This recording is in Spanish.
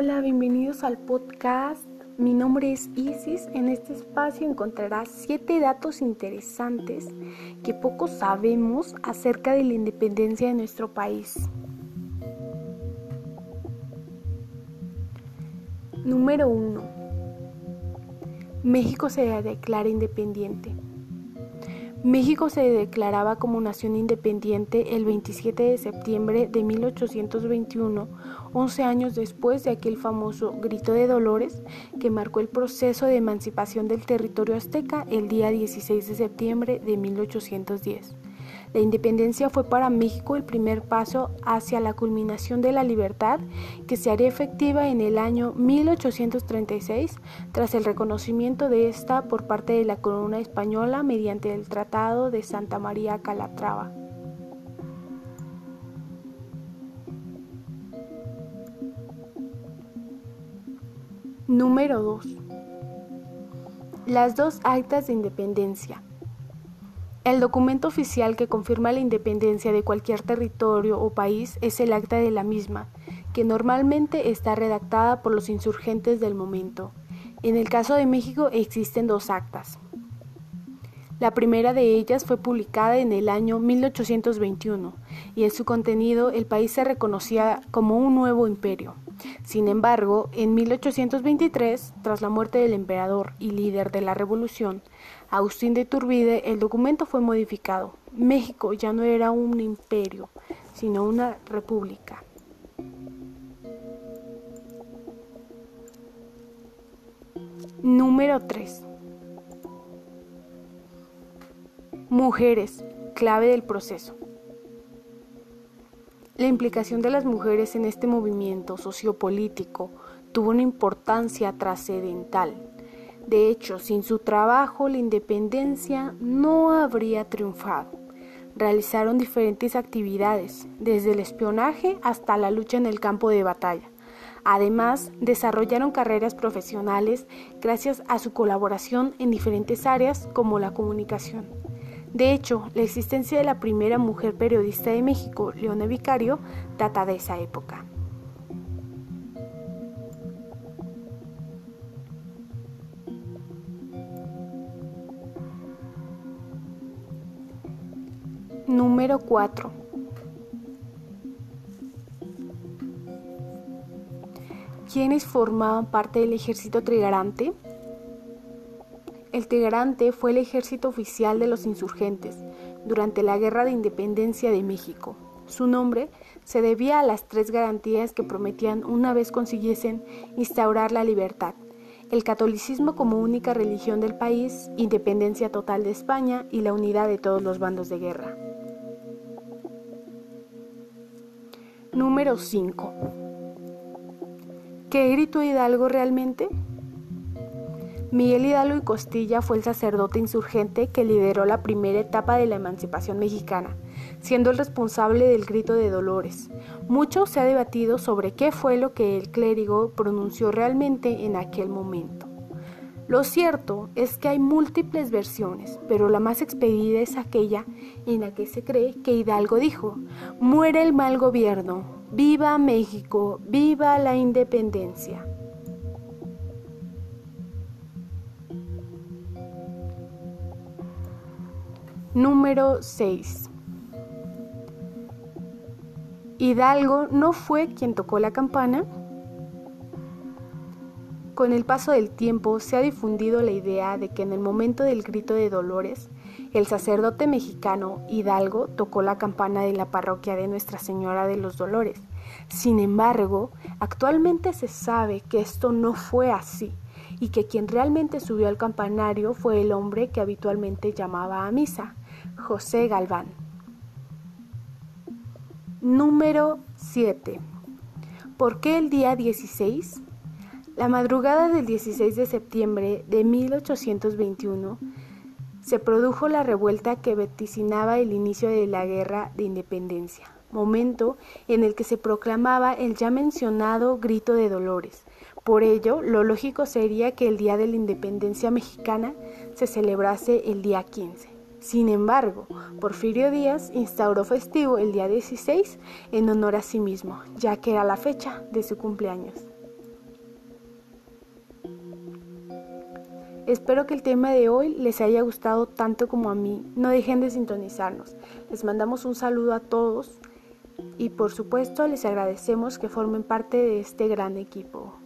Hola, bienvenidos al podcast. Mi nombre es Isis. En este espacio encontrarás siete datos interesantes que poco sabemos acerca de la independencia de nuestro país. Número 1. México se declara independiente. México se declaraba como nación independiente el 27 de septiembre de 1821, 11 años después de aquel famoso Grito de Dolores que marcó el proceso de emancipación del territorio azteca el día 16 de septiembre de 1810. La independencia fue para México el primer paso hacia la culminación de la libertad que se haría efectiva en el año 1836 tras el reconocimiento de esta por parte de la corona española mediante el Tratado de Santa María Calatrava. Número 2. Las dos actas de independencia. El documento oficial que confirma la independencia de cualquier territorio o país es el acta de la misma, que normalmente está redactada por los insurgentes del momento. En el caso de México existen dos actas. La primera de ellas fue publicada en el año 1821 y en su contenido el país se reconocía como un nuevo imperio. Sin embargo, en 1823, tras la muerte del emperador y líder de la revolución, Agustín de Turbide, el documento fue modificado. México ya no era un imperio, sino una república. Número 3. Mujeres, clave del proceso. La implicación de las mujeres en este movimiento sociopolítico tuvo una importancia trascendental. De hecho, sin su trabajo la independencia no habría triunfado. Realizaron diferentes actividades, desde el espionaje hasta la lucha en el campo de batalla. Además, desarrollaron carreras profesionales gracias a su colaboración en diferentes áreas como la comunicación. De hecho, la existencia de la primera mujer periodista de México, Leona Vicario, data de esa época. Número 4. ¿Quiénes formaban parte del ejército trigarante? El Tigrante fue el ejército oficial de los insurgentes durante la Guerra de Independencia de México. Su nombre se debía a las tres garantías que prometían una vez consiguiesen instaurar la libertad, el catolicismo como única religión del país, independencia total de España y la unidad de todos los bandos de guerra. Número 5. ¿Qué gritó Hidalgo realmente? Miguel Hidalgo y Costilla fue el sacerdote insurgente que lideró la primera etapa de la emancipación mexicana, siendo el responsable del grito de Dolores. Mucho se ha debatido sobre qué fue lo que el clérigo pronunció realmente en aquel momento. Lo cierto es que hay múltiples versiones, pero la más expedida es aquella en la que se cree que Hidalgo dijo, muere el mal gobierno, viva México, viva la independencia. Número 6. Hidalgo no fue quien tocó la campana. Con el paso del tiempo se ha difundido la idea de que en el momento del grito de Dolores, el sacerdote mexicano Hidalgo tocó la campana de la parroquia de Nuestra Señora de los Dolores. Sin embargo, actualmente se sabe que esto no fue así y que quien realmente subió al campanario fue el hombre que habitualmente llamaba a misa, José Galván. Número 7. ¿Por qué el día 16? La madrugada del 16 de septiembre de 1821 se produjo la revuelta que vaticinaba el inicio de la Guerra de Independencia, momento en el que se proclamaba el ya mencionado Grito de Dolores. Por ello, lo lógico sería que el Día de la Independencia Mexicana se celebrase el día 15. Sin embargo, Porfirio Díaz instauró festivo el día 16 en honor a sí mismo, ya que era la fecha de su cumpleaños. Espero que el tema de hoy les haya gustado tanto como a mí. No dejen de sintonizarnos. Les mandamos un saludo a todos y por supuesto les agradecemos que formen parte de este gran equipo.